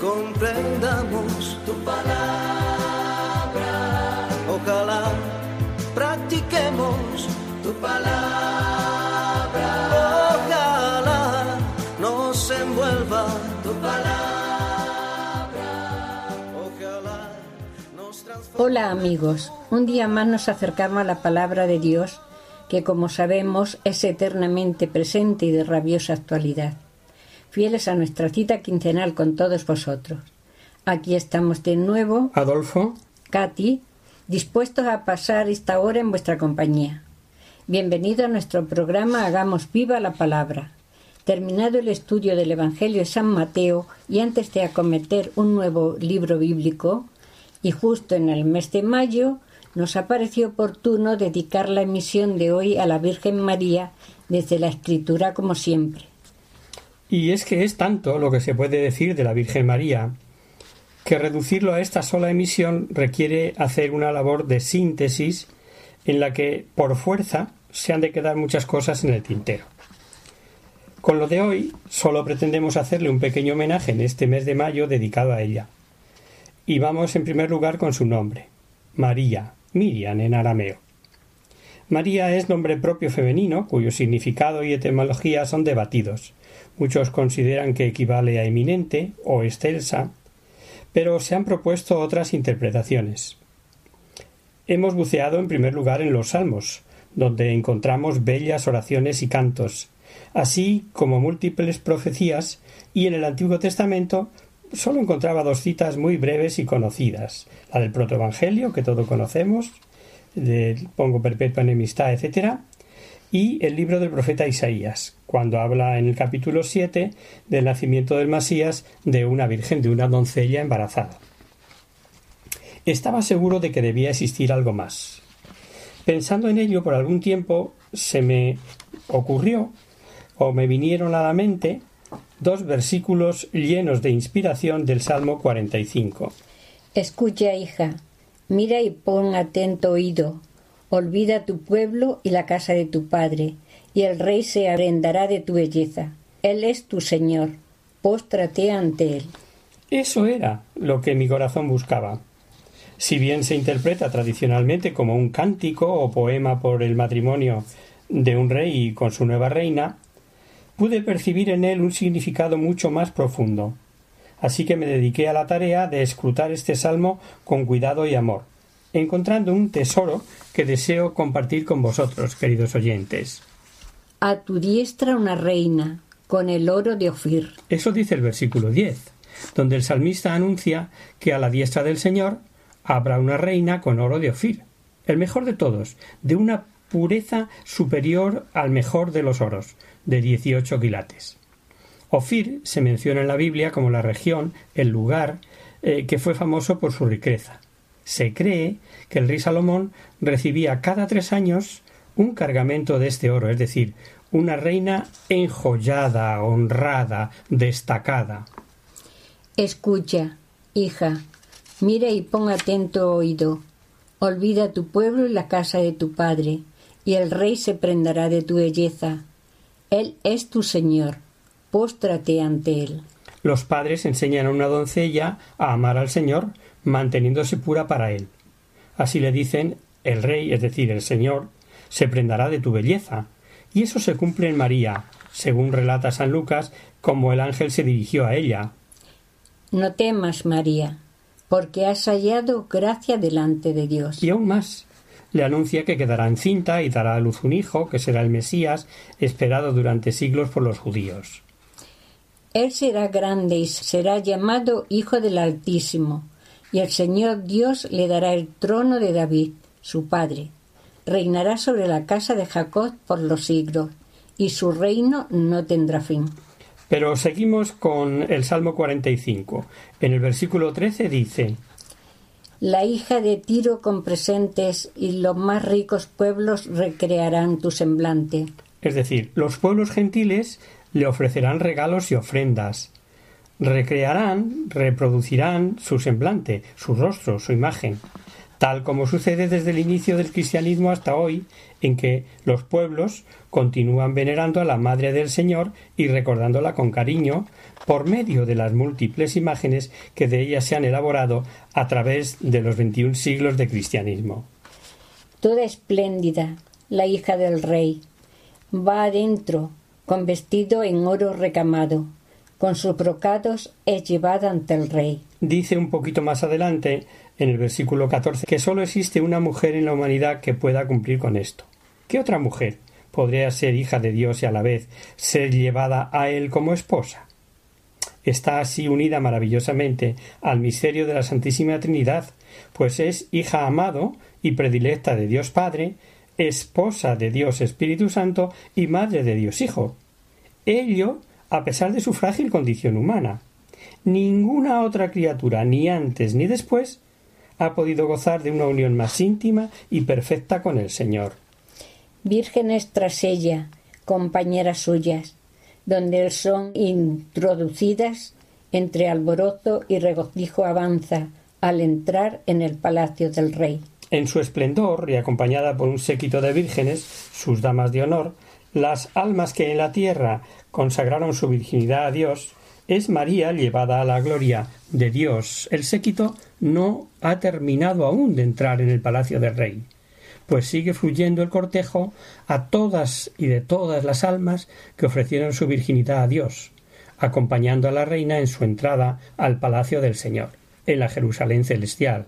comprendamos tu palabra. Ojalá practiquemos tu palabra. Ojalá nos envuelva tu palabra. Ojalá nos transforme. Hola amigos, un día más nos acercamos a la palabra de Dios que como sabemos es eternamente presente y de rabiosa actualidad. Fieles a nuestra cita quincenal con todos vosotros. Aquí estamos de nuevo, Adolfo, Katy, dispuestos a pasar esta hora en vuestra compañía. Bienvenido a nuestro programa Hagamos viva la palabra. Terminado el estudio del Evangelio de San Mateo y antes de acometer un nuevo libro bíblico, y justo en el mes de mayo, nos ha parecido oportuno dedicar la emisión de hoy a la Virgen María desde la Escritura como siempre. Y es que es tanto lo que se puede decir de la Virgen María, que reducirlo a esta sola emisión requiere hacer una labor de síntesis en la que, por fuerza, se han de quedar muchas cosas en el tintero. Con lo de hoy, solo pretendemos hacerle un pequeño homenaje en este mes de mayo dedicado a ella. Y vamos en primer lugar con su nombre, María, Miriam en arameo. María es nombre propio femenino, cuyo significado y etimología son debatidos. Muchos consideran que equivale a eminente o excelsa, pero se han propuesto otras interpretaciones. Hemos buceado en primer lugar en los Salmos, donde encontramos bellas oraciones y cantos, así como múltiples profecías, y en el Antiguo Testamento solo encontraba dos citas muy breves y conocidas, la del protoevangelio, que todos conocemos, del pongo perpetua enemistad, etc., y el libro del profeta Isaías, cuando habla en el capítulo 7 del nacimiento del Masías de una virgen, de una doncella embarazada. Estaba seguro de que debía existir algo más. Pensando en ello por algún tiempo, se me ocurrió o me vinieron a la mente dos versículos llenos de inspiración del Salmo 45. Escucha, hija, mira y pon atento oído. Olvida tu pueblo y la casa de tu padre, y el rey se arendará de tu belleza. Él es tu Señor. Póstrate ante él. Eso era lo que mi corazón buscaba. Si bien se interpreta tradicionalmente como un cántico o poema por el matrimonio de un rey con su nueva reina, pude percibir en él un significado mucho más profundo. Así que me dediqué a la tarea de escrutar este salmo con cuidado y amor, encontrando un tesoro que deseo compartir con vosotros, queridos oyentes. A tu diestra una reina, con el oro de Ofir. Eso dice el versículo 10, donde el salmista anuncia que a la diestra del Señor habrá una reina con oro de Ofir, el mejor de todos, de una pureza superior al mejor de los oros, de 18 quilates. Ofir se menciona en la Biblia como la región, el lugar, eh, que fue famoso por su riqueza. Se cree que el rey Salomón recibía cada tres años un cargamento de este oro, es decir, una reina enjollada, honrada, destacada. Escucha, hija, mira y pon atento oído. Olvida tu pueblo y la casa de tu padre, y el rey se prendará de tu belleza. Él es tu Señor. Póstrate ante él. Los padres enseñan a una doncella a amar al Señor, manteniéndose pura para él. Así le dicen el rey, es decir, el Señor, se prendará de tu belleza. Y eso se cumple en María, según relata San Lucas, como el ángel se dirigió a ella. No temas, María, porque has hallado gracia delante de Dios. Y aún más, le anuncia que quedará encinta y dará a luz un hijo, que será el Mesías, esperado durante siglos por los judíos. Él será grande y será llamado Hijo del Altísimo, y el Señor Dios le dará el trono de David, su padre. Reinará sobre la casa de Jacob por los siglos, y su reino no tendrá fin. Pero seguimos con el Salmo 45. En el versículo 13 dice, La hija de Tiro con presentes y los más ricos pueblos recrearán tu semblante. Es decir, los pueblos gentiles le ofrecerán regalos y ofrendas. Recrearán, reproducirán su semblante, su rostro, su imagen tal como sucede desde el inicio del cristianismo hasta hoy, en que los pueblos continúan venerando a la Madre del Señor y recordándola con cariño por medio de las múltiples imágenes que de ella se han elaborado a través de los veintiún siglos de cristianismo. Toda espléndida, la hija del rey, va adentro, con vestido en oro recamado, con sus brocados es llevada ante el rey. Dice un poquito más adelante en el versículo 14 que sólo existe una mujer en la humanidad que pueda cumplir con esto. ¿Qué otra mujer podría ser hija de Dios y a la vez ser llevada a Él como esposa? Está así unida maravillosamente al misterio de la Santísima Trinidad, pues es hija amado y predilecta de Dios Padre, esposa de Dios Espíritu Santo y madre de Dios Hijo. Ello a pesar de su frágil condición humana. Ninguna otra criatura, ni antes ni después, ha podido gozar de una unión más íntima y perfecta con el Señor. Vírgenes tras ella, compañeras suyas, donde son introducidas entre alborozo y regocijo avanza al entrar en el palacio del rey. En su esplendor y acompañada por un séquito de vírgenes, sus damas de honor, las almas que en la tierra consagraron su virginidad a Dios, es María llevada a la gloria de Dios. El séquito no ha terminado aún de entrar en el palacio del rey, pues sigue fluyendo el cortejo a todas y de todas las almas que ofrecieron su virginidad a Dios, acompañando a la reina en su entrada al palacio del Señor, en la Jerusalén celestial.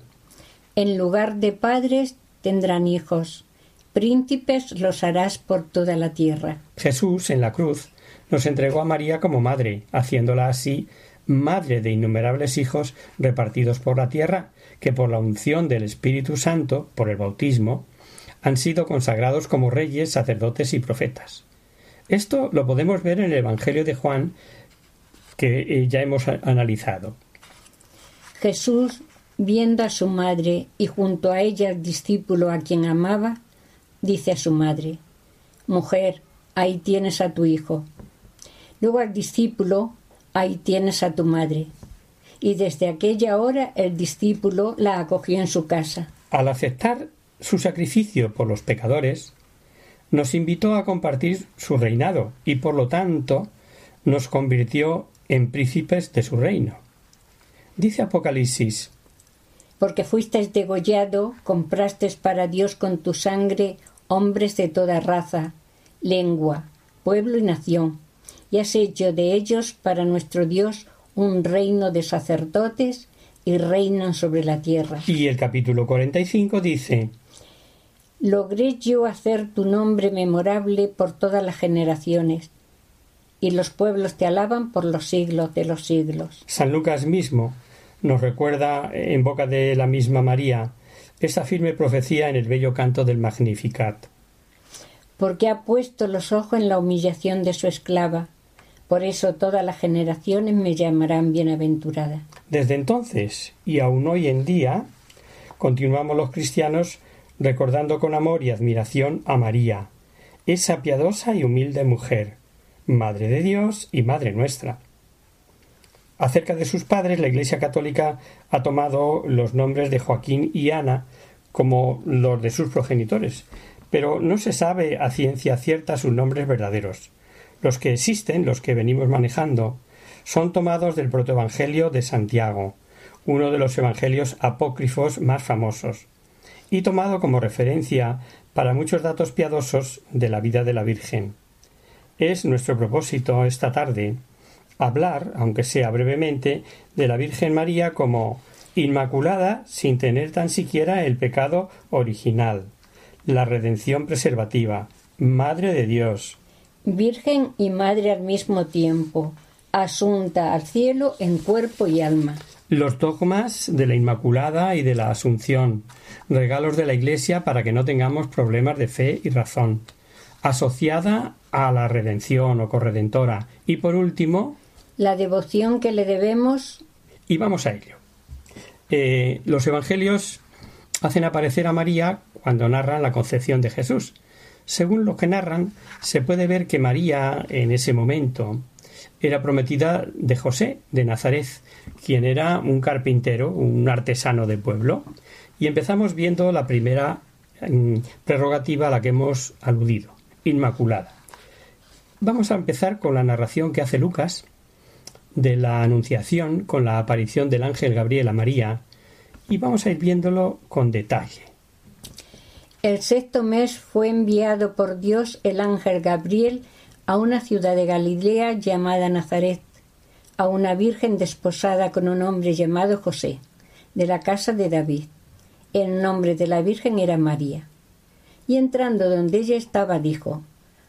En lugar de padres tendrán hijos, príncipes los harás por toda la tierra. Jesús en la cruz nos entregó a María como madre, haciéndola así madre de innumerables hijos repartidos por la tierra, que por la unción del Espíritu Santo, por el bautismo, han sido consagrados como reyes, sacerdotes y profetas. Esto lo podemos ver en el Evangelio de Juan, que eh, ya hemos analizado. Jesús, viendo a su madre y junto a ella el discípulo a quien amaba, dice a su madre Mujer, ahí tienes a tu hijo. Luego al discípulo, ahí tienes a tu madre. Y desde aquella hora el discípulo la acogió en su casa. Al aceptar su sacrificio por los pecadores, nos invitó a compartir su reinado y por lo tanto nos convirtió en príncipes de su reino. Dice Apocalipsis Porque fuisteis degollado, comprasteis para Dios con tu sangre hombres de toda raza, lengua, pueblo y nación y has hecho de ellos para nuestro Dios un reino de sacerdotes y reinan sobre la tierra. Y el capítulo 45 dice Logré yo hacer tu nombre memorable por todas las generaciones, y los pueblos te alaban por los siglos de los siglos. San Lucas mismo nos recuerda en boca de la misma María esa firme profecía en el bello canto del Magnificat. Porque ha puesto los ojos en la humillación de su esclava, por eso todas las generaciones me llamarán bienaventurada. Desde entonces y aún hoy en día, continuamos los cristianos recordando con amor y admiración a María, esa piadosa y humilde mujer, Madre de Dios y Madre nuestra. Acerca de sus padres, la Iglesia Católica ha tomado los nombres de Joaquín y Ana como los de sus progenitores, pero no se sabe a ciencia cierta sus nombres verdaderos. Los que existen, los que venimos manejando, son tomados del protoevangelio de Santiago, uno de los evangelios apócrifos más famosos, y tomado como referencia para muchos datos piadosos de la vida de la Virgen. Es nuestro propósito esta tarde hablar, aunque sea brevemente, de la Virgen María como Inmaculada sin tener tan siquiera el pecado original, la redención preservativa, Madre de Dios, Virgen y Madre al mismo tiempo, asunta al cielo en cuerpo y alma. Los dogmas de la Inmaculada y de la Asunción, regalos de la Iglesia para que no tengamos problemas de fe y razón. asociada a la redención o corredentora. Y por último, la devoción que le debemos. Y vamos a ello. Eh, los evangelios hacen aparecer a María cuando narran la concepción de Jesús. Según lo que narran, se puede ver que María en ese momento era prometida de José de Nazaret, quien era un carpintero, un artesano de pueblo. Y empezamos viendo la primera mm, prerrogativa a la que hemos aludido, Inmaculada. Vamos a empezar con la narración que hace Lucas de la Anunciación con la aparición del ángel Gabriel a María y vamos a ir viéndolo con detalle. El sexto mes fue enviado por Dios el ángel Gabriel a una ciudad de Galilea llamada Nazaret, a una virgen desposada con un hombre llamado José, de la casa de David. El nombre de la virgen era María. Y entrando donde ella estaba, dijo,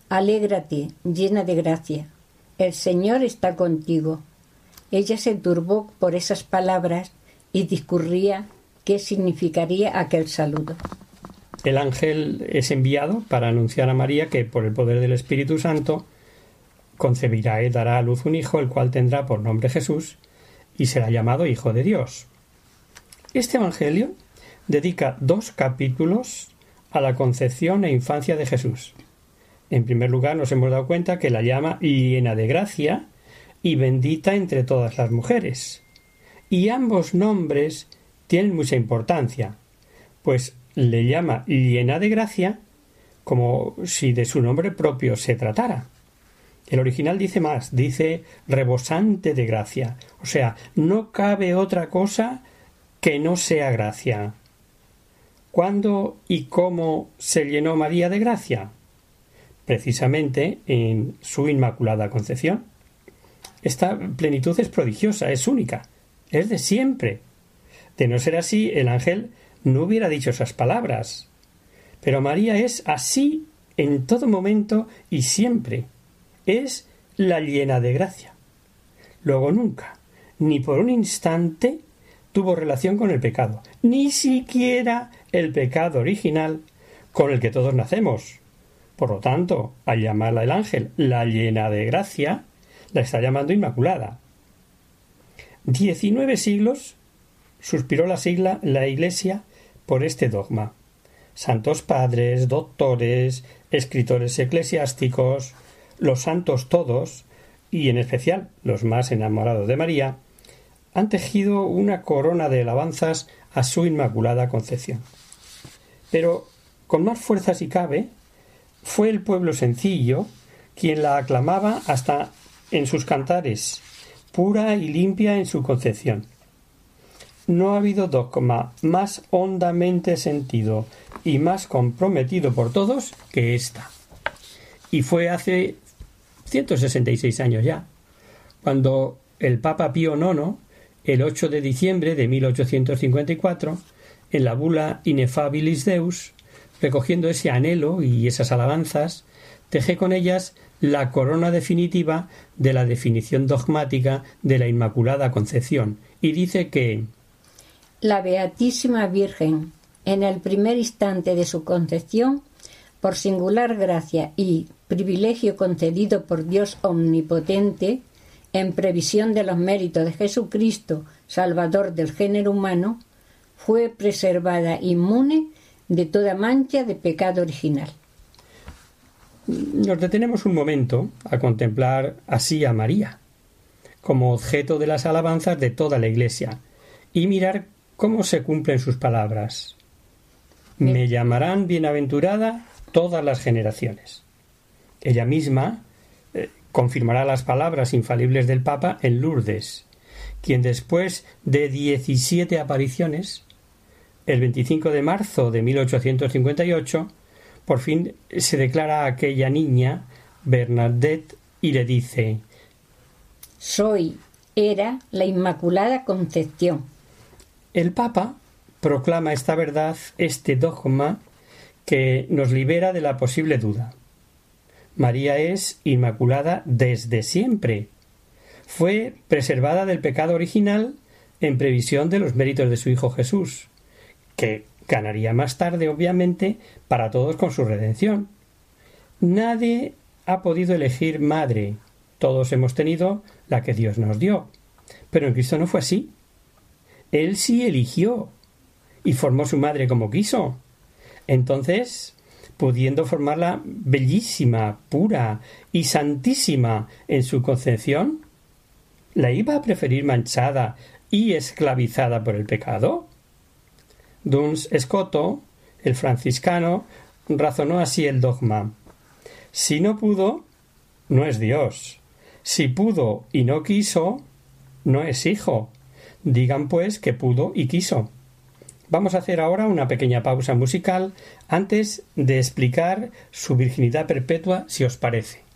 Alégrate, llena de gracia, el Señor está contigo. Ella se turbó por esas palabras y discurría qué significaría aquel saludo. El ángel es enviado para anunciar a María que por el poder del Espíritu Santo concebirá y dará a luz un hijo, el cual tendrá por nombre Jesús, y será llamado Hijo de Dios. Este Evangelio dedica dos capítulos a la concepción e infancia de Jesús. En primer lugar, nos hemos dado cuenta que la llama llena de gracia y bendita entre todas las mujeres. Y ambos nombres tienen mucha importancia, pues le llama llena de gracia como si de su nombre propio se tratara. El original dice más, dice rebosante de gracia, o sea, no cabe otra cosa que no sea gracia. ¿Cuándo y cómo se llenó María de gracia? Precisamente en su Inmaculada Concepción. Esta plenitud es prodigiosa, es única, es de siempre. De no ser así, el ángel no hubiera dicho esas palabras. Pero María es así en todo momento y siempre. Es la llena de gracia. Luego nunca, ni por un instante, tuvo relación con el pecado, ni siquiera el pecado original con el que todos nacemos. Por lo tanto, al llamarla el ángel la llena de gracia, la está llamando Inmaculada. Diecinueve siglos suspiró la sigla la Iglesia por este dogma. Santos padres, doctores, escritores eclesiásticos, los santos todos, y en especial los más enamorados de María, han tejido una corona de alabanzas a su Inmaculada Concepción. Pero, con más fuerza si cabe, fue el pueblo sencillo quien la aclamaba hasta en sus cantares, pura y limpia en su concepción no ha habido dogma más hondamente sentido y más comprometido por todos que esta. Y fue hace 166 años ya, cuando el Papa Pío IX, el 8 de diciembre de 1854, en la bula Inefabilis Deus, recogiendo ese anhelo y esas alabanzas, teje con ellas la corona definitiva de la definición dogmática de la Inmaculada Concepción, y dice que la Beatísima Virgen, en el primer instante de su concepción, por singular gracia y privilegio concedido por Dios Omnipotente, en previsión de los méritos de Jesucristo, Salvador del género humano, fue preservada inmune de toda mancha de pecado original. Nos detenemos un momento a contemplar así a María, como objeto de las alabanzas de toda la Iglesia, y mirar cómo se cumplen sus palabras. Me llamarán bienaventurada todas las generaciones. Ella misma eh, confirmará las palabras infalibles del Papa en Lourdes, quien después de diecisiete apariciones, el 25 de marzo de 1858, por fin se declara a aquella niña, Bernadette, y le dice Soy, era la Inmaculada Concepción el Papa proclama esta verdad, este dogma, que nos libera de la posible duda. María es inmaculada desde siempre. Fue preservada del pecado original en previsión de los méritos de su Hijo Jesús, que ganaría más tarde, obviamente, para todos con su redención. Nadie ha podido elegir madre. Todos hemos tenido la que Dios nos dio. Pero en Cristo no fue así. Él sí eligió y formó su madre como quiso. Entonces, pudiendo formarla bellísima, pura y santísima en su concepción, ¿la iba a preferir manchada y esclavizada por el pecado? Duns Escoto, el franciscano, razonó así el dogma. Si no pudo, no es Dios. Si pudo y no quiso, no es hijo. Digan pues que pudo y quiso. Vamos a hacer ahora una pequeña pausa musical antes de explicar su virginidad perpetua, si os parece.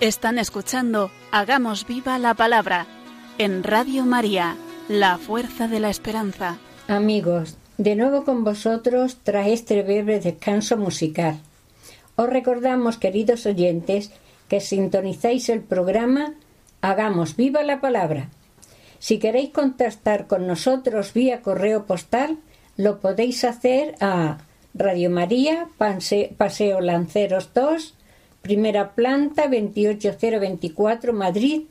Están escuchando Hagamos viva la palabra en Radio María, la fuerza de la esperanza. Amigos, de nuevo con vosotros tras este breve descanso musical. Os recordamos, queridos oyentes, que sintonizáis el programa Hagamos viva la palabra. Si queréis contactar con nosotros vía correo postal, lo podéis hacer a Radio María, Paseo Lanceros 2, primera planta 28024 Madrid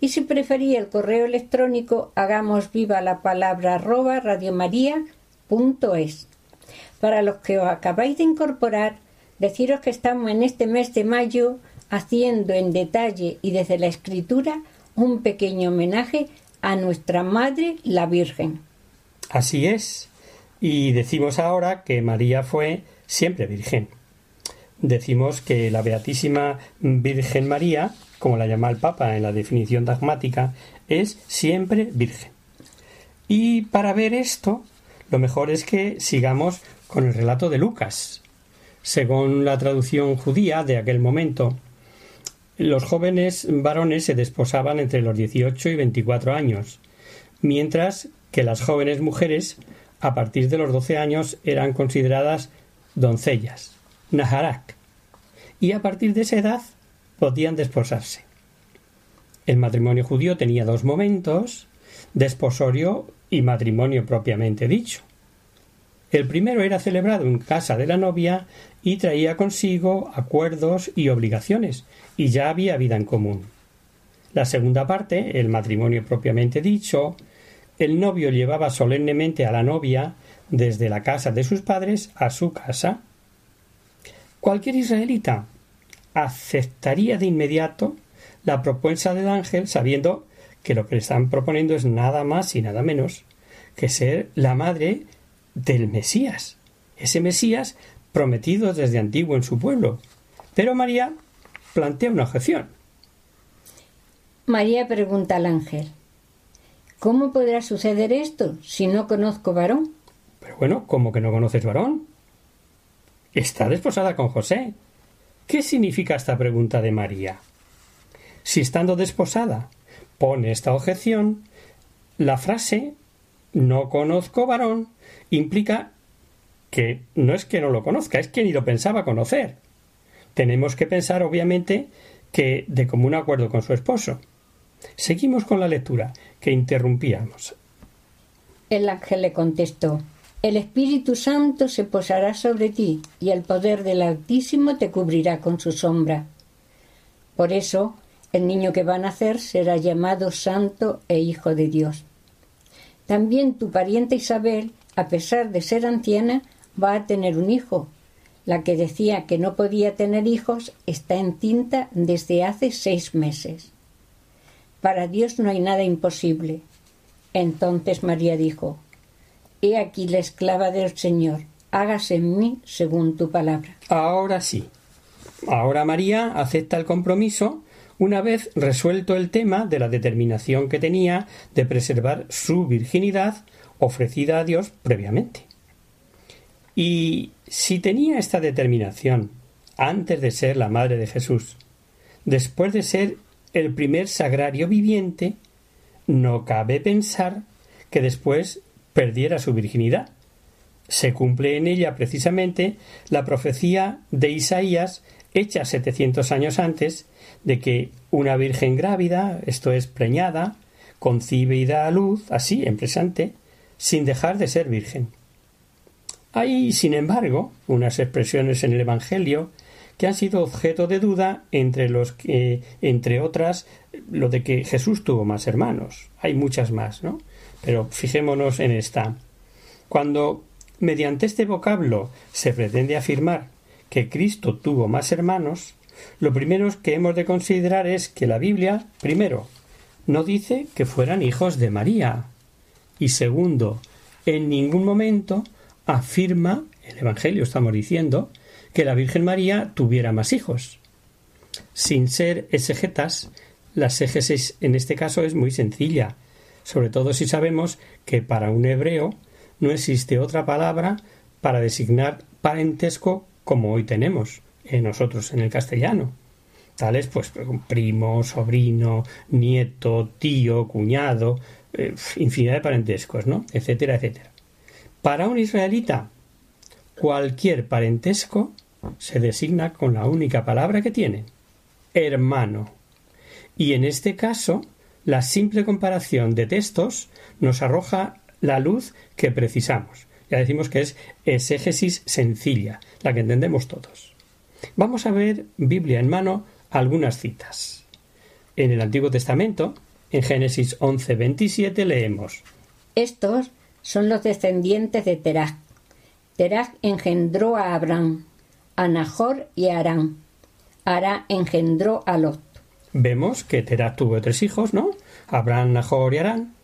y si preferís el correo electrónico hagamos viva la palabra arroba radiomaria.es. Para los que os acabáis de incorporar, deciros que estamos en este mes de mayo haciendo en detalle y desde la escritura un pequeño homenaje a nuestra Madre la Virgen. Así es. Y decimos ahora que María fue siempre Virgen decimos que la Beatísima Virgen María, como la llama el Papa en la definición dogmática, es siempre Virgen. Y para ver esto, lo mejor es que sigamos con el relato de Lucas. Según la traducción judía de aquel momento, los jóvenes varones se desposaban entre los 18 y 24 años, mientras que las jóvenes mujeres, a partir de los 12 años, eran consideradas doncellas. Y a partir de esa edad podían desposarse. El matrimonio judío tenía dos momentos, desposorio y matrimonio propiamente dicho. El primero era celebrado en casa de la novia y traía consigo acuerdos y obligaciones, y ya había vida en común. La segunda parte, el matrimonio propiamente dicho, el novio llevaba solemnemente a la novia desde la casa de sus padres a su casa, Cualquier israelita aceptaría de inmediato la propuesta del ángel sabiendo que lo que le están proponiendo es nada más y nada menos que ser la madre del Mesías, ese Mesías prometido desde antiguo en su pueblo. Pero María plantea una objeción. María pregunta al ángel, ¿cómo podrá suceder esto si no conozco varón? Pero bueno, ¿cómo que no conoces varón? Está desposada con José. ¿Qué significa esta pregunta de María? Si estando desposada pone esta objeción, la frase no conozco varón implica que no es que no lo conozca, es que ni lo pensaba conocer. Tenemos que pensar, obviamente, que de común acuerdo con su esposo. Seguimos con la lectura, que interrumpíamos. El ángel le contestó el Espíritu Santo se posará sobre ti y el poder del Altísimo te cubrirá con su sombra. Por eso, el niño que va a nacer será llamado Santo e Hijo de Dios. También tu pariente Isabel, a pesar de ser anciana, va a tener un hijo. La que decía que no podía tener hijos está encinta desde hace seis meses. Para Dios no hay nada imposible. Entonces María dijo, He aquí la esclava del Señor, hágase en mí según tu palabra. Ahora sí. Ahora María acepta el compromiso una vez resuelto el tema de la determinación que tenía de preservar su virginidad ofrecida a Dios previamente. Y si tenía esta determinación antes de ser la madre de Jesús, después de ser el primer sagrario viviente, no cabe pensar que después perdiera su virginidad. Se cumple en ella precisamente la profecía de Isaías hecha setecientos años antes de que una virgen grávida, esto es preñada, concibe y da a luz, así en presente, sin dejar de ser virgen. Hay, sin embargo, unas expresiones en el Evangelio que han sido objeto de duda entre los que, entre otras, lo de que Jesús tuvo más hermanos. Hay muchas más, ¿no? Pero fijémonos en esta. Cuando mediante este vocablo se pretende afirmar que Cristo tuvo más hermanos, lo primero que hemos de considerar es que la Biblia, primero, no dice que fueran hijos de María, y segundo, en ningún momento afirma, el Evangelio estamos diciendo, que la Virgen María tuviera más hijos. Sin ser exegetas, la exégesis en este caso es muy sencilla sobre todo si sabemos que para un hebreo no existe otra palabra para designar parentesco como hoy tenemos en nosotros en el castellano. tales pues primo, sobrino, nieto, tío, cuñado, eh, infinidad de parentescos, ¿no? etcétera, etcétera. Para un israelita, cualquier parentesco se designa con la única palabra que tiene, hermano. Y en este caso, la simple comparación de textos nos arroja la luz que precisamos. Ya decimos que es exégesis sencilla, la que entendemos todos. Vamos a ver Biblia en mano algunas citas. En el Antiguo Testamento, en Génesis 11, 27, leemos Estos son los descendientes de Terach. Terach engendró a Abraham, a Nahor y a Arán. Arán engendró a Lot. Vemos que Terach tuvo tres hijos, ¿no? Abraham, Nahor y Arán.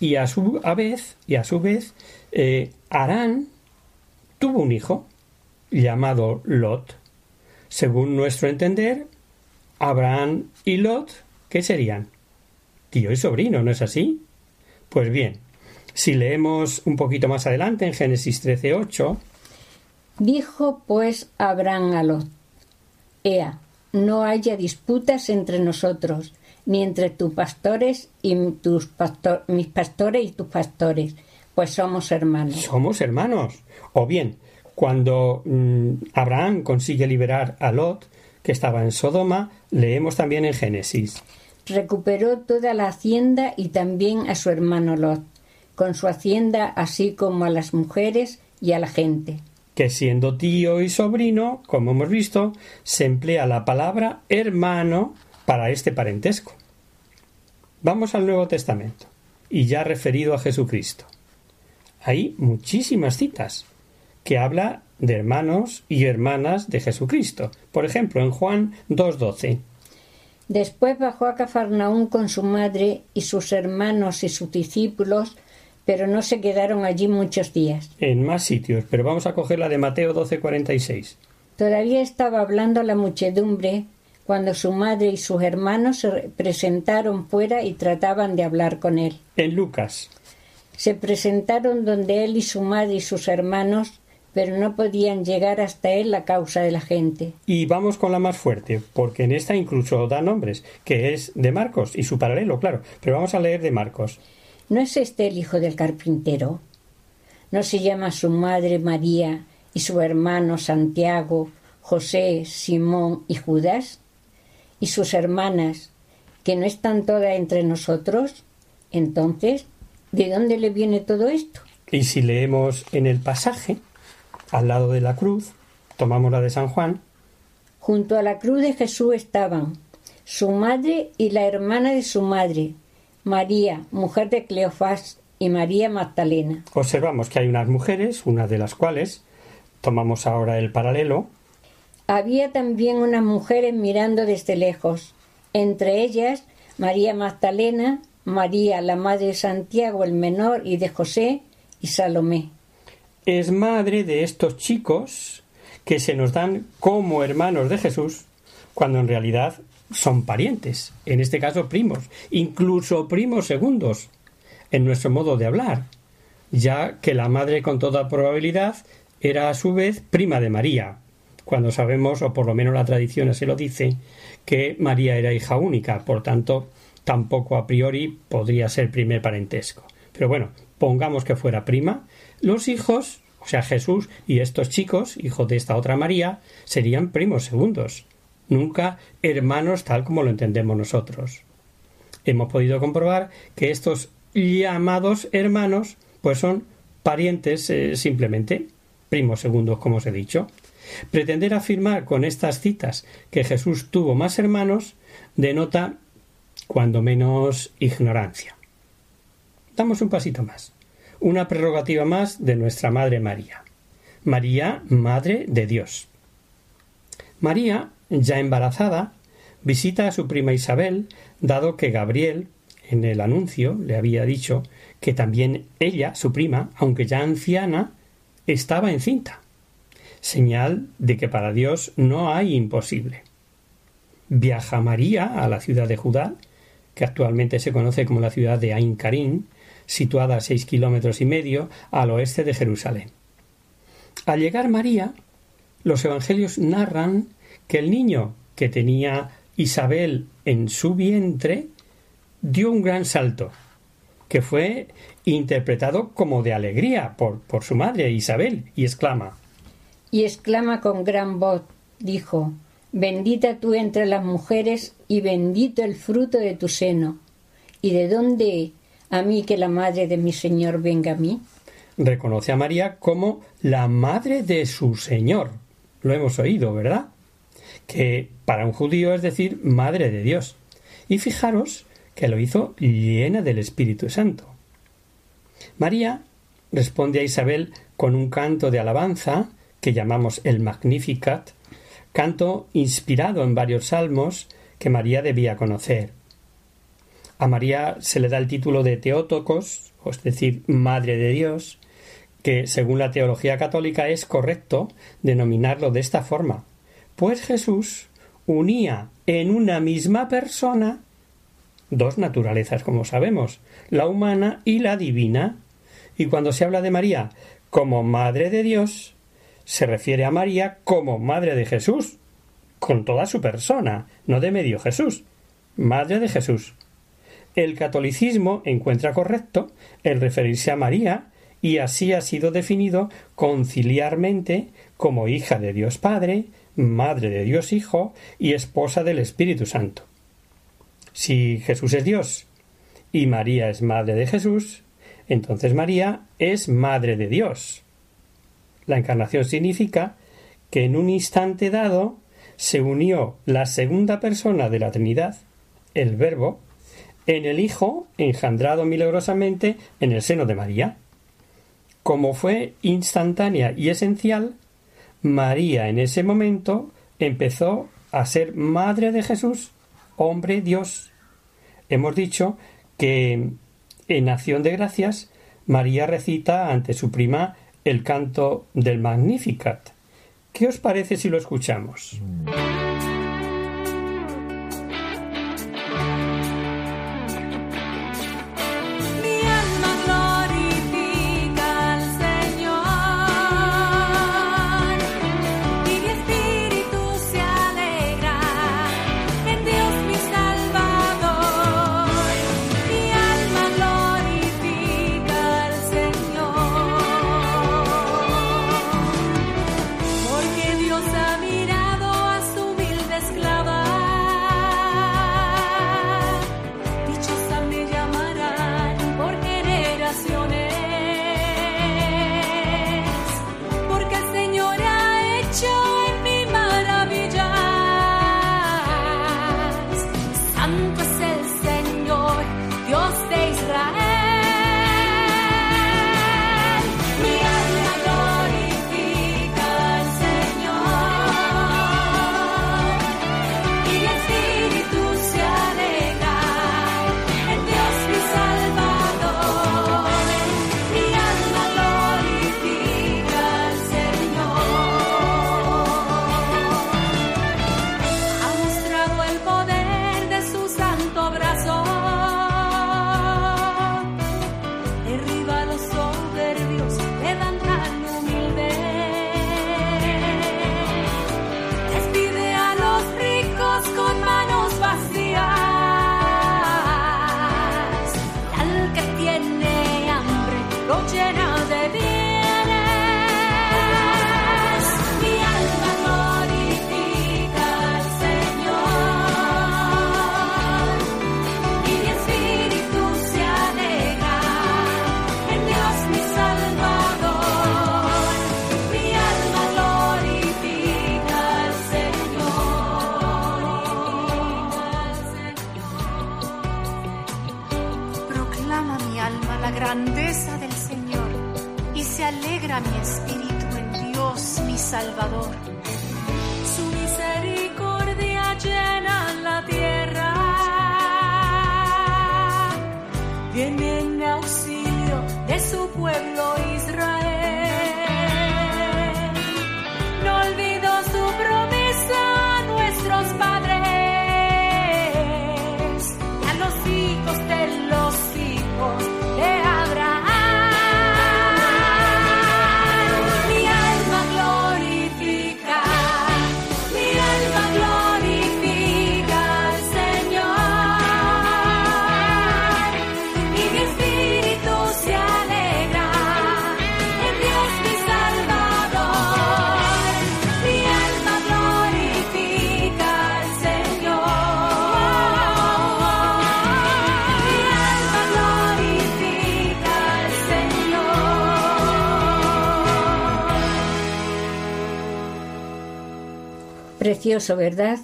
Y a su vez, y a su vez, eh, Arán tuvo un hijo llamado Lot. Según nuestro entender, Abraham y Lot, ¿qué serían? Tío y sobrino, ¿no es así? Pues bien, si leemos un poquito más adelante en Génesis 13:8, dijo pues Abraham a Lot: Ea, no haya disputas entre nosotros, ni entre tus pastores y tus mis pastores y tus pastores, pues somos hermanos. Somos hermanos. O bien, cuando mm, Abraham consigue liberar a Lot, que estaba en Sodoma, leemos también en Génesis. Recuperó toda la hacienda y también a su hermano Lot, con su hacienda así como a las mujeres y a la gente. Que siendo tío y sobrino, como hemos visto, se emplea la palabra hermano para este parentesco. Vamos al Nuevo Testamento, y ya referido a Jesucristo. Hay muchísimas citas que habla de hermanos y hermanas de Jesucristo. Por ejemplo, en Juan 2.12. Después bajó a Cafarnaún con su madre y sus hermanos y sus discípulos, pero no se quedaron allí muchos días. En más sitios, pero vamos a coger la de Mateo 12.46. Todavía estaba hablando la muchedumbre cuando su madre y sus hermanos se presentaron fuera y trataban de hablar con él. En Lucas. Se presentaron donde él y su madre y sus hermanos pero no podían llegar hasta él a causa de la gente. Y vamos con la más fuerte, porque en esta incluso da nombres, que es de Marcos y su paralelo, claro, pero vamos a leer de Marcos. ¿No es este el hijo del carpintero? ¿No se llama su madre María y su hermano Santiago, José, Simón y Judas? ¿Y sus hermanas, que no están todas entre nosotros? Entonces, ¿de dónde le viene todo esto? Y si leemos en el pasaje, al lado de la cruz, tomamos la de San Juan. Junto a la cruz de Jesús estaban su madre y la hermana de su madre, María, mujer de Cleofás, y María Magdalena. Observamos que hay unas mujeres, una de las cuales tomamos ahora el paralelo. Había también unas mujeres mirando desde lejos, entre ellas María Magdalena, María, la madre de Santiago el menor y de José, y Salomé. Es madre de estos chicos que se nos dan como hermanos de Jesús, cuando en realidad son parientes, en este caso primos, incluso primos segundos, en nuestro modo de hablar, ya que la madre con toda probabilidad era a su vez prima de María, cuando sabemos, o por lo menos la tradición así lo dice, que María era hija única, por tanto, tampoco a priori podría ser primer parentesco. Pero bueno, pongamos que fuera prima, los hijos, o sea, Jesús y estos chicos, hijos de esta otra María, serían primos segundos, nunca hermanos tal como lo entendemos nosotros. Hemos podido comprobar que estos llamados hermanos, pues son parientes eh, simplemente, primos segundos, como os he dicho. Pretender afirmar con estas citas que Jesús tuvo más hermanos denota, cuando menos, ignorancia. Damos un pasito más una prerrogativa más de nuestra Madre María. María, Madre de Dios. María, ya embarazada, visita a su prima Isabel, dado que Gabriel, en el anuncio, le había dicho que también ella, su prima, aunque ya anciana, estaba encinta. Señal de que para Dios no hay imposible. Viaja María a la ciudad de Judá, que actualmente se conoce como la ciudad de Ain Karim, situada a seis kilómetros y medio al oeste de Jerusalén. Al llegar María, los evangelios narran que el niño, que tenía Isabel en su vientre, dio un gran salto, que fue interpretado como de alegría por, por su madre Isabel, y exclama Y exclama con gran voz, dijo Bendita tú entre las mujeres y bendito el fruto de tu seno. ¿Y de dónde a mí que la madre de mi Señor venga a mí? Reconoce a María como la madre de su Señor. Lo hemos oído, ¿verdad? Que para un judío es decir madre de Dios. Y fijaros que lo hizo llena del Espíritu Santo. María responde a Isabel con un canto de alabanza que llamamos el Magnificat, canto inspirado en varios salmos que María debía conocer. A María se le da el título de Teótocos, es decir, Madre de Dios, que según la teología católica es correcto denominarlo de esta forma, pues Jesús unía en una misma persona dos naturalezas, como sabemos, la humana y la divina. Y cuando se habla de María como Madre de Dios, se refiere a María como Madre de Jesús, con toda su persona, no de medio Jesús, Madre de Jesús. El catolicismo encuentra correcto el referirse a María y así ha sido definido conciliarmente como hija de Dios Padre, Madre de Dios Hijo y esposa del Espíritu Santo. Si Jesús es Dios y María es Madre de Jesús, entonces María es Madre de Dios. La encarnación significa que en un instante dado se unió la segunda persona de la Trinidad, el Verbo, en el Hijo engendrado milagrosamente en el seno de María. Como fue instantánea y esencial, María en ese momento empezó a ser madre de Jesús hombre Dios. Hemos dicho que en acción de gracias María recita ante su prima el canto del Magnificat. ¿Qué os parece si lo escuchamos? Precioso, ¿verdad?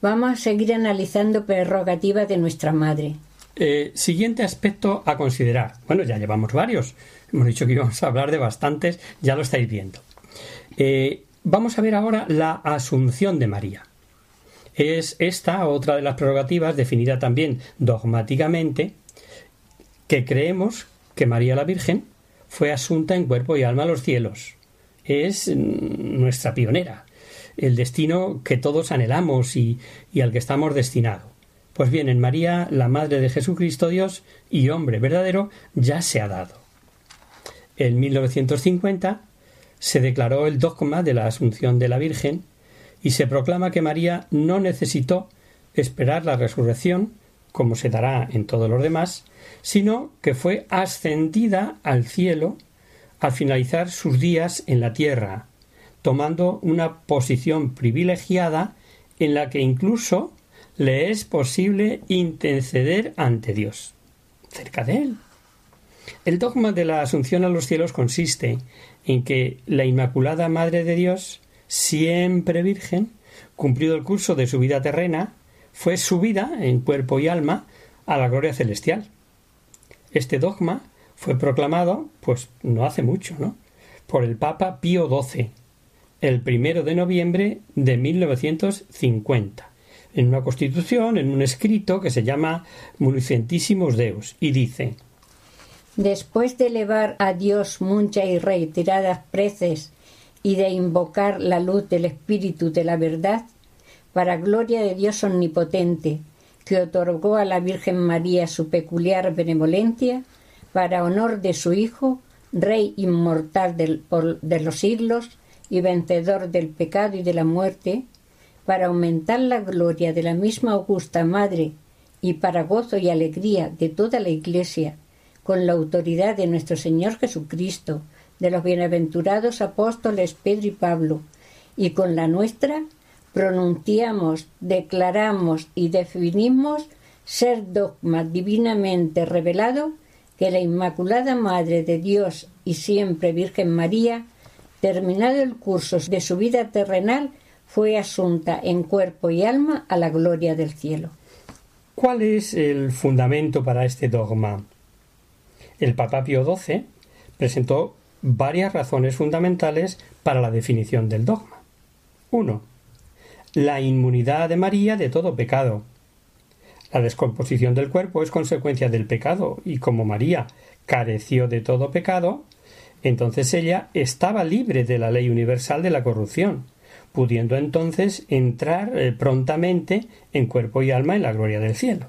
Vamos a seguir analizando prerrogativas de nuestra madre. Eh, siguiente aspecto a considerar. Bueno, ya llevamos varios. Hemos dicho que íbamos a hablar de bastantes, ya lo estáis viendo. Eh, vamos a ver ahora la asunción de María. Es esta otra de las prerrogativas definida también dogmáticamente que creemos que María la Virgen fue asunta en cuerpo y alma a los cielos. Es nuestra pionera, el destino que todos anhelamos y, al que estamos destinados. Pues bien, en María, la Madre de Jesucristo Dios y hombre verdadero, ya se ha dado. En 1950 se declaró el dogma de la Asunción de la Virgen y se proclama que María no necesitó esperar la resurrección, como se dará en todos los demás, sino que fue ascendida al cielo al finalizar sus días en la tierra, tomando una posición privilegiada en la que incluso le es posible interceder ante Dios, cerca de él. El dogma de la Asunción a los cielos consiste en que la Inmaculada Madre de Dios, siempre virgen, cumplido el curso de su vida terrena, fue subida en cuerpo y alma a la gloria celestial. Este dogma fue proclamado, pues no hace mucho, ¿no? por el Papa Pío XII, el primero de noviembre de 1950 en una constitución, en un escrito que se llama Municentísimos Deus, y dice Después de elevar a Dios muchas y reiteradas preces y de invocar la luz del Espíritu de la verdad, para gloria de Dios omnipotente, que otorgó a la Virgen María su peculiar benevolencia, para honor de su Hijo, Rey inmortal de los siglos y vencedor del pecado y de la muerte, para aumentar la gloria de la misma augusta Madre y para gozo y alegría de toda la Iglesia, con la autoridad de nuestro Señor Jesucristo, de los bienaventurados apóstoles Pedro y Pablo, y con la nuestra, pronunciamos, declaramos y definimos ser dogma divinamente revelado que la Inmaculada Madre de Dios y siempre Virgen María, terminado el curso de su vida terrenal, fue asunta en cuerpo y alma a la gloria del cielo. ¿Cuál es el fundamento para este dogma? El Papa Pío XII presentó varias razones fundamentales para la definición del dogma. 1. La inmunidad de María de todo pecado. La descomposición del cuerpo es consecuencia del pecado, y como María careció de todo pecado, entonces ella estaba libre de la ley universal de la corrupción, pudiendo entonces entrar eh, prontamente en cuerpo y alma en la gloria del cielo.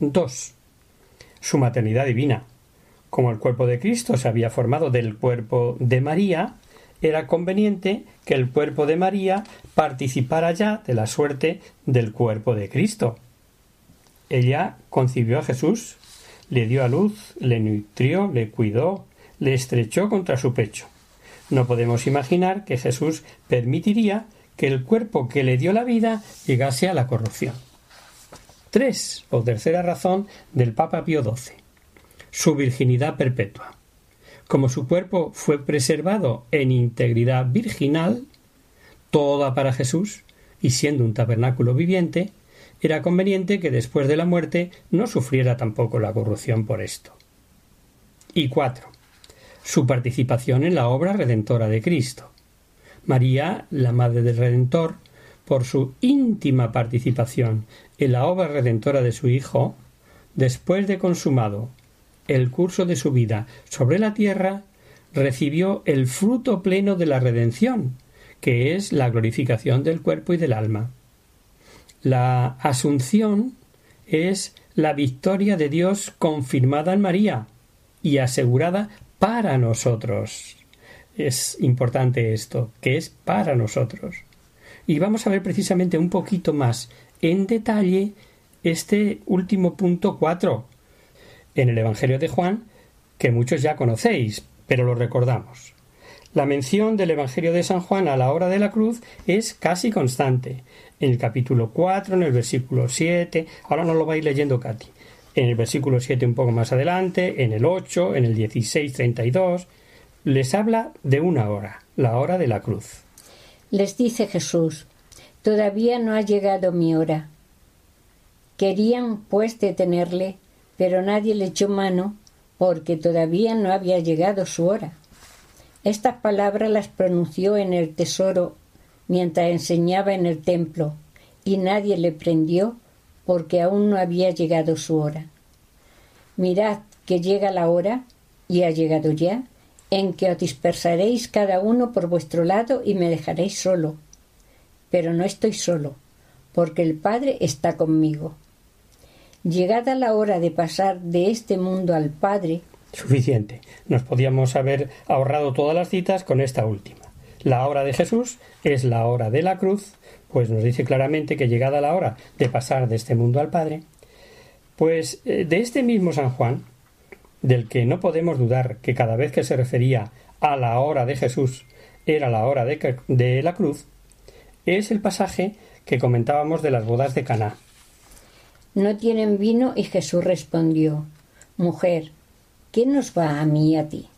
2. Su maternidad divina. Como el cuerpo de Cristo se había formado del cuerpo de María, era conveniente que el cuerpo de María participara ya de la suerte del cuerpo de Cristo. Ella concibió a Jesús, le dio a luz, le nutrió, le cuidó, le estrechó contra su pecho. No podemos imaginar que Jesús permitiría que el cuerpo que le dio la vida llegase a la corrupción. Tres, o tercera razón del Papa Pío XII. Su virginidad perpetua. Como su cuerpo fue preservado en integridad virginal, toda para Jesús, y siendo un tabernáculo viviente, era conveniente que después de la muerte no sufriera tampoco la corrupción por esto. Y cuatro su participación en la obra redentora de Cristo. María, la Madre del Redentor, por su íntima participación en la obra redentora de su Hijo, después de consumado el curso de su vida sobre la tierra, recibió el fruto pleno de la redención, que es la glorificación del cuerpo y del alma. La asunción es la victoria de Dios confirmada en María y asegurada para nosotros. Es importante esto, que es para nosotros. Y vamos a ver precisamente un poquito más en detalle este último punto 4 en el Evangelio de Juan, que muchos ya conocéis, pero lo recordamos. La mención del Evangelio de San Juan a la hora de la cruz es casi constante. En el capítulo 4, en el versículo 7, ahora no lo vais leyendo Katy, en el versículo 7 un poco más adelante, en el 8, en el 16, 32, les habla de una hora, la hora de la cruz. Les dice Jesús, Todavía no ha llegado mi hora. Querían, pues, detenerle, pero nadie le echó mano porque todavía no había llegado su hora. Estas palabras las pronunció en el tesoro mientras enseñaba en el templo, y nadie le prendió porque aún no había llegado su hora. Mirad que llega la hora, y ha llegado ya, en que os dispersaréis cada uno por vuestro lado y me dejaréis solo. Pero no estoy solo, porque el Padre está conmigo. Llegada la hora de pasar de este mundo al Padre, Suficiente. Nos podíamos haber ahorrado todas las citas con esta última. La hora de Jesús es la hora de la cruz, pues nos dice claramente que llegada la hora de pasar de este mundo al Padre, pues eh, de este mismo San Juan, del que no podemos dudar que cada vez que se refería a la hora de Jesús era la hora de, de la cruz, es el pasaje que comentábamos de las bodas de Caná. No tienen vino y Jesús respondió, Mujer, ¿qué nos va a mí y a ti?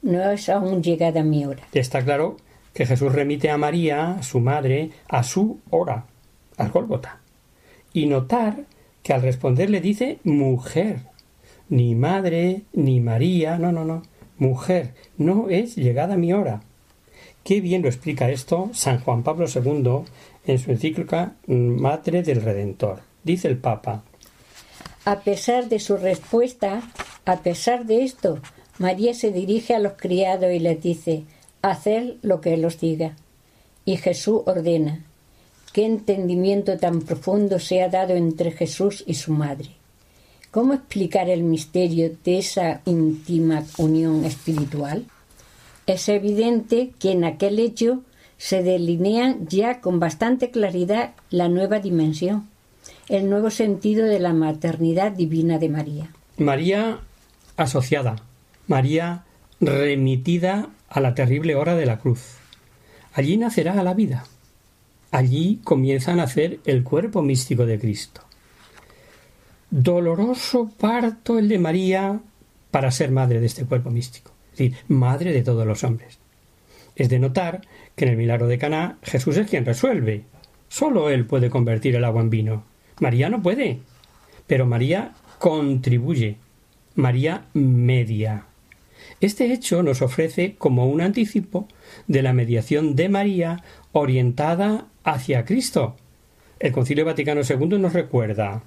No es aún llegada mi hora. Está claro que Jesús remite a María, su madre, a su hora, al Gólgota. Y notar que al responder le dice mujer, ni madre, ni María, no, no, no, mujer, no es llegada mi hora. Qué bien lo explica esto San Juan Pablo II en su encíclica Madre del Redentor. Dice el Papa. A pesar de su respuesta, a pesar de esto, María se dirige a los criados y les dice, haced lo que él os diga. Y Jesús ordena. Qué entendimiento tan profundo se ha dado entre Jesús y su madre. ¿Cómo explicar el misterio de esa íntima unión espiritual? Es evidente que en aquel hecho se delinea ya con bastante claridad la nueva dimensión, el nuevo sentido de la maternidad divina de María. María asociada, María remitida a la terrible hora de la cruz. Allí nacerá la vida. Allí comienza a nacer el cuerpo místico de Cristo. Doloroso parto el de María para ser madre de este cuerpo místico, es decir, madre de todos los hombres. Es de notar que en el milagro de Caná Jesús es quien resuelve. Solo él puede convertir el agua en vino. María no puede. Pero María contribuye. María media. Este hecho nos ofrece como un anticipo de la mediación de María orientada hacia Cristo. El Concilio Vaticano II nos recuerda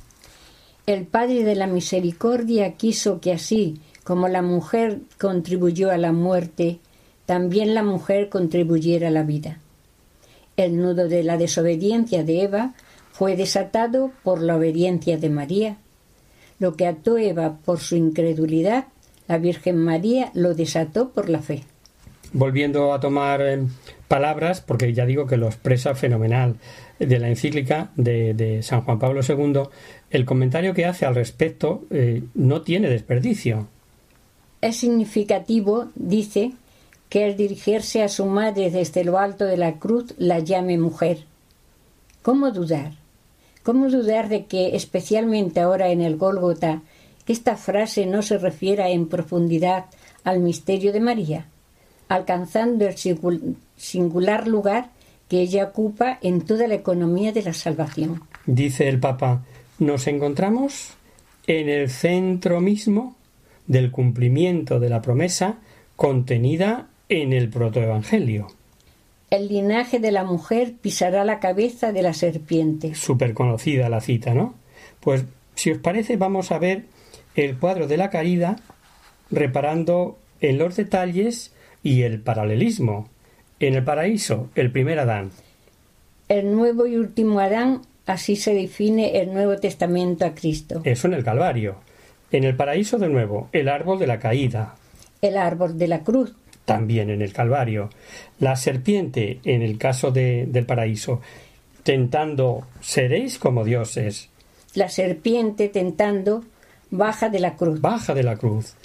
El Padre de la Misericordia quiso que así como la mujer contribuyó a la muerte, también la mujer contribuyera a la vida. El nudo de la desobediencia de Eva fue desatado por la obediencia de María. Lo que ató Eva por su incredulidad, la Virgen María lo desató por la fe. Volviendo a tomar eh, palabras, porque ya digo que lo expresa fenomenal, de la encíclica de, de San Juan Pablo II, el comentario que hace al respecto eh, no tiene desperdicio. Es significativo, dice, que al dirigirse a su madre desde lo alto de la cruz la llame mujer. ¿Cómo dudar? ¿Cómo dudar de que, especialmente ahora en el Gólgota, esta frase no se refiera en profundidad al misterio de María, alcanzando el singular lugar que ella ocupa en toda la economía de la salvación? Dice el Papa, nos encontramos en el centro mismo del cumplimiento de la promesa contenida en el protoevangelio. El linaje de la mujer pisará la cabeza de la serpiente. Súper conocida la cita, ¿no? Pues si os parece vamos a ver el cuadro de la caída reparando en los detalles y el paralelismo. En el paraíso, el primer Adán. El nuevo y último Adán, así se define el Nuevo Testamento a Cristo. Eso en el Calvario. En el paraíso de nuevo, el árbol de la caída. El árbol de la cruz. También en el Calvario. La serpiente, en el caso de, del paraíso, tentando, seréis como dioses. La serpiente tentando baja de la cruz. Baja de la cruz.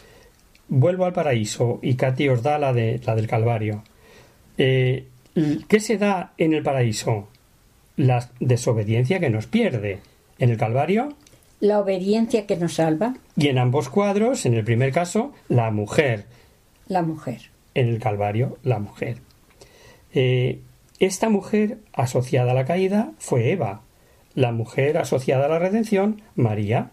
Vuelvo al paraíso y Katy os da la, de, la del Calvario. Eh, ¿Qué se da en el paraíso? La desobediencia que nos pierde. En el Calvario, La obediencia que nos salva, y en ambos cuadros, en el primer caso, la mujer. la mujer. En el Calvario, la mujer. Eh, Esta mujer asociada a la caída fue Eva, la mujer asociada a la redención, María.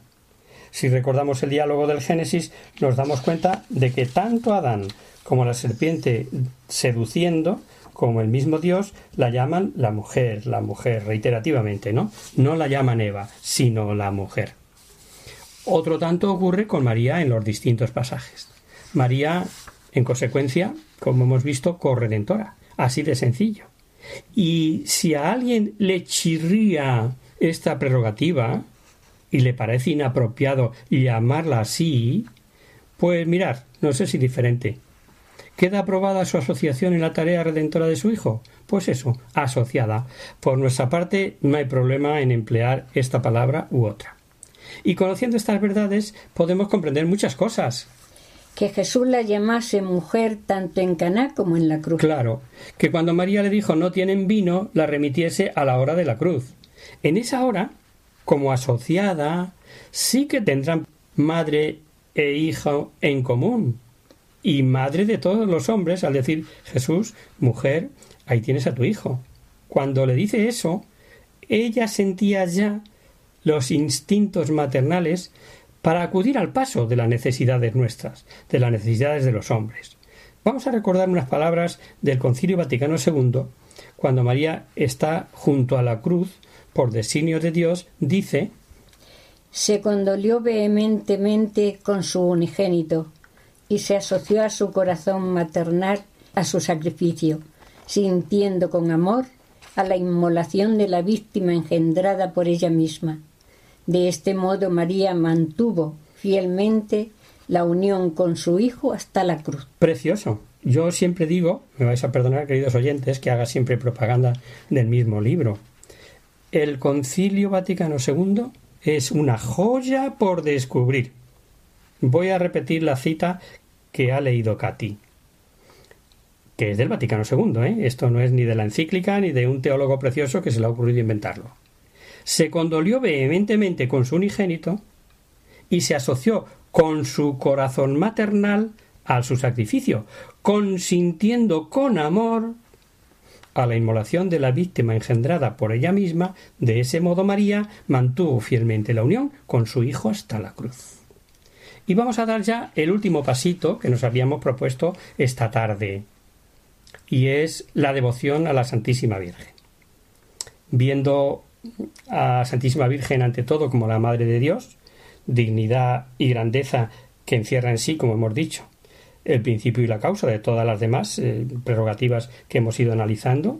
Si recordamos el diálogo del Génesis, nos damos cuenta de que tanto Adán como la serpiente seduciendo, como el mismo Dios, la llaman la mujer, la mujer, reiterativamente, ¿no? No la llaman Eva, sino la mujer. Otro tanto ocurre con María en los distintos pasajes. María, en consecuencia, como hemos visto, corredentora, así de sencillo. Y si a alguien le chirría esta prerrogativa y le parece inapropiado llamarla así, pues mirar, no sé si diferente. ¿Queda aprobada su asociación en la tarea redentora de su hijo? Pues eso, asociada. Por nuestra parte, no hay problema en emplear esta palabra u otra. Y conociendo estas verdades, podemos comprender muchas cosas. Que Jesús la llamase mujer tanto en Caná como en la cruz. Claro, que cuando María le dijo no tienen vino, la remitiese a la hora de la cruz. En esa hora, como asociada, sí que tendrán madre e hijo en común. Y madre de todos los hombres, al decir Jesús, mujer, ahí tienes a tu hijo. Cuando le dice eso, ella sentía ya los instintos maternales para acudir al paso de las necesidades nuestras, de las necesidades de los hombres. Vamos a recordar unas palabras del Concilio Vaticano II, cuando María está junto a la cruz por designio de Dios, dice Se condolió vehementemente con su unigénito y se asoció a su corazón maternal a su sacrificio, sintiendo con amor a la inmolación de la víctima engendrada por ella misma. De este modo María mantuvo fielmente la unión con su hijo hasta la cruz. Precioso. Yo siempre digo, me vais a perdonar, queridos oyentes, que haga siempre propaganda del mismo libro. El Concilio Vaticano II es una joya por descubrir. Voy a repetir la cita que ha leído Katy, que es del Vaticano II. ¿eh? Esto no es ni de la encíclica ni de un teólogo precioso que se le ha ocurrido inventarlo. Se condolió vehementemente con su unigénito y se asoció con su corazón maternal al su sacrificio, consintiendo con amor a la inmolación de la víctima engendrada por ella misma, de ese modo María mantuvo fielmente la unión con su Hijo hasta la cruz. Y vamos a dar ya el último pasito que nos habíamos propuesto esta tarde, y es la devoción a la Santísima Virgen. Viendo a Santísima Virgen ante todo como la Madre de Dios, dignidad y grandeza que encierra en sí, como hemos dicho, el principio y la causa de todas las demás eh, prerrogativas que hemos ido analizando,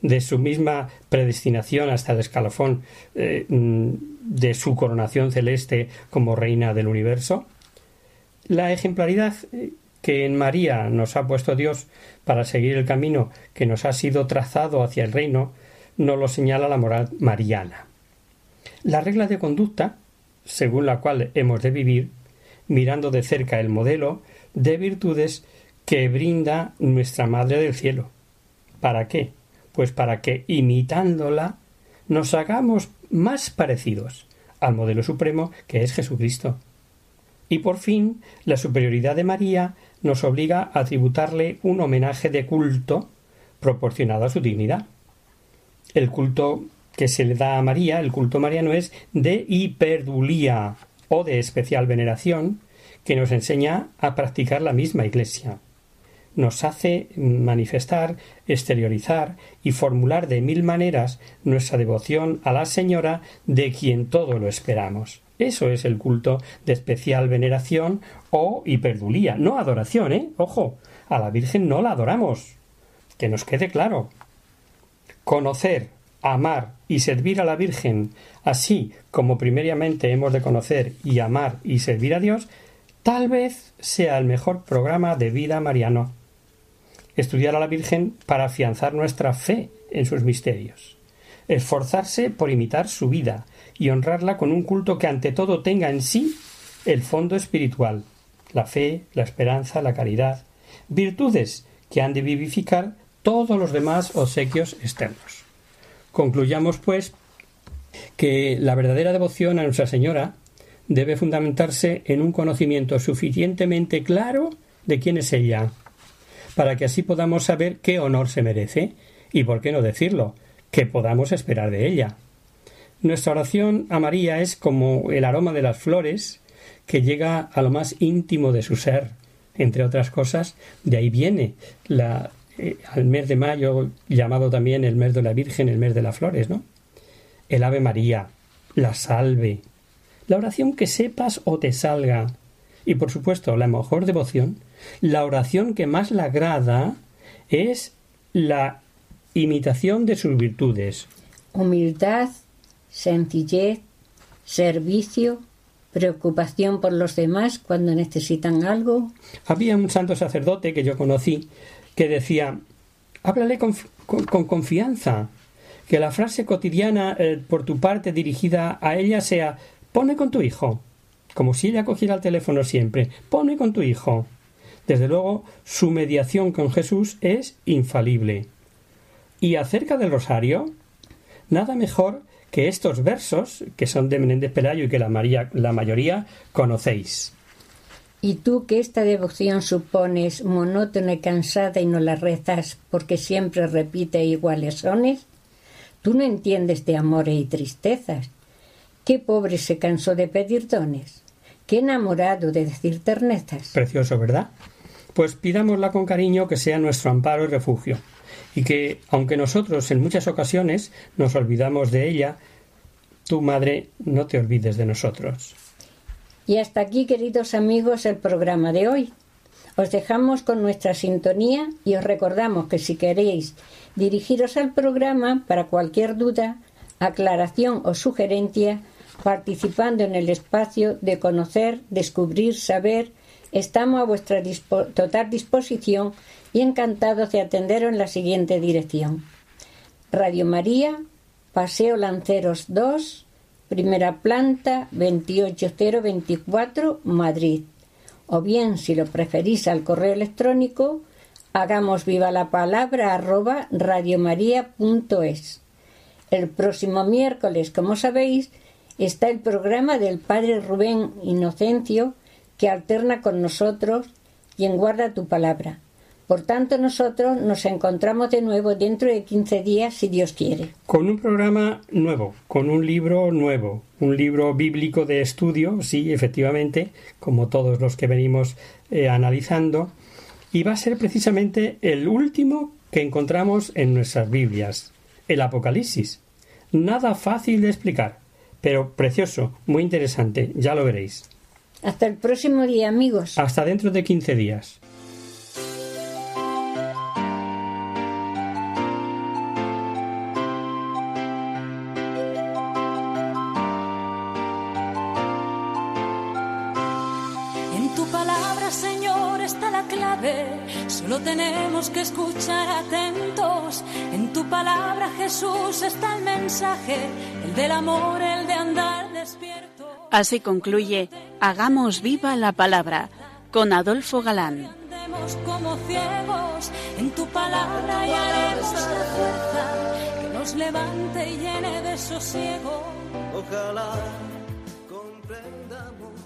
de su misma predestinación hasta el escalafón eh, mm, de su coronación celeste como reina del universo, la ejemplaridad eh, que en María nos ha puesto Dios para seguir el camino que nos ha sido trazado hacia el reino, nos lo señala la moral mariana. La regla de conducta, según la cual hemos de vivir, mirando de cerca el modelo de virtudes que brinda nuestra Madre del Cielo. ¿Para qué? Pues para que, imitándola, nos hagamos más parecidos al modelo supremo que es Jesucristo. Y por fin, la superioridad de María nos obliga a tributarle un homenaje de culto proporcionado a su dignidad. El culto que se le da a María, el culto mariano, es de hiperdulía o de especial veneración, que nos enseña a practicar la misma Iglesia. Nos hace manifestar, exteriorizar y formular de mil maneras nuestra devoción a la Señora de quien todo lo esperamos. Eso es el culto de especial veneración o hiperdulía, no adoración, ¿eh? Ojo, a la Virgen no la adoramos. Que nos quede claro. Conocer, amar y servir a la Virgen, así como primariamente hemos de conocer y amar y servir a Dios, Tal vez sea el mejor programa de vida mariano. Estudiar a la Virgen para afianzar nuestra fe en sus misterios. Esforzarse por imitar su vida y honrarla con un culto que ante todo tenga en sí el fondo espiritual, la fe, la esperanza, la caridad, virtudes que han de vivificar todos los demás obsequios externos. Concluyamos, pues, que la verdadera devoción a Nuestra Señora debe fundamentarse en un conocimiento suficientemente claro de quién es ella, para que así podamos saber qué honor se merece y por qué no decirlo, que podamos esperar de ella. Nuestra oración a María es como el aroma de las flores que llega a lo más íntimo de su ser. Entre otras cosas, de ahí viene la, eh, al mes de mayo, llamado también el mes de la Virgen, el mes de las flores, ¿no? El Ave María, la salve, la oración que sepas o te salga, y por supuesto la mejor devoción, la oración que más le agrada es la imitación de sus virtudes. Humildad, sencillez, servicio, preocupación por los demás cuando necesitan algo. Había un santo sacerdote que yo conocí que decía háblale con, confianza, que la frase cotidiana eh, por tu parte dirigida a ella sea pone con tu hijo, como si ella cogiera el teléfono siempre, pone con tu hijo. Desde luego, su mediación con Jesús es infalible. Y acerca del rosario, nada mejor que estos versos, que son de Menéndez Pelayo y que la, la mayoría conocéis. ¿Y tú que esta devoción supones monótona y cansada y no la rezas porque siempre repite iguales sones? Tú no entiendes de amores y tristezas. Qué pobre se cansó de pedir dones. Qué enamorado de decir ternezas. Precioso, ¿verdad? Pues pidámosla con cariño que sea nuestro amparo y refugio y que, aunque nosotros en muchas ocasiones nos olvidamos de ella, tu madre no te olvides de nosotros. Y hasta aquí, queridos amigos, el programa de hoy. Os dejamos con nuestra sintonía y os recordamos que si queréis dirigiros al programa para cualquier duda, aclaración o sugerencia, participando en el espacio de conocer, descubrir, saber, estamos a vuestra total disposición y encantados de atenderos en la siguiente dirección. Radio María, Paseo Lanceros 2, primera planta 28024, Madrid. O bien, si lo preferís al correo electrónico, hagamos viva la palabra arroba radiomaria.es. El próximo miércoles, como sabéis, está el programa del Padre Rubén Inocencio que alterna con nosotros quien guarda tu palabra. Por tanto, nosotros nos encontramos de nuevo dentro de 15 días, si Dios quiere. Con un programa nuevo, con un libro nuevo, un libro bíblico de estudio, sí, efectivamente, como todos los que venimos eh, analizando, y va a ser precisamente el último que encontramos en nuestras Biblias, el Apocalipsis. Nada fácil de explicar, pero precioso, muy interesante, ya lo veréis. Hasta el próximo día, amigos. Hasta dentro de 15 días. Solo tenemos que escuchar atentos. En tu palabra, Jesús, está el mensaje, del amor, el de andar despierto. Así concluye Hagamos viva la palabra con Adolfo Galán. como ciegos, en tu palabra y haremos la fuerza que nos levante y llene de sosiego. Ojalá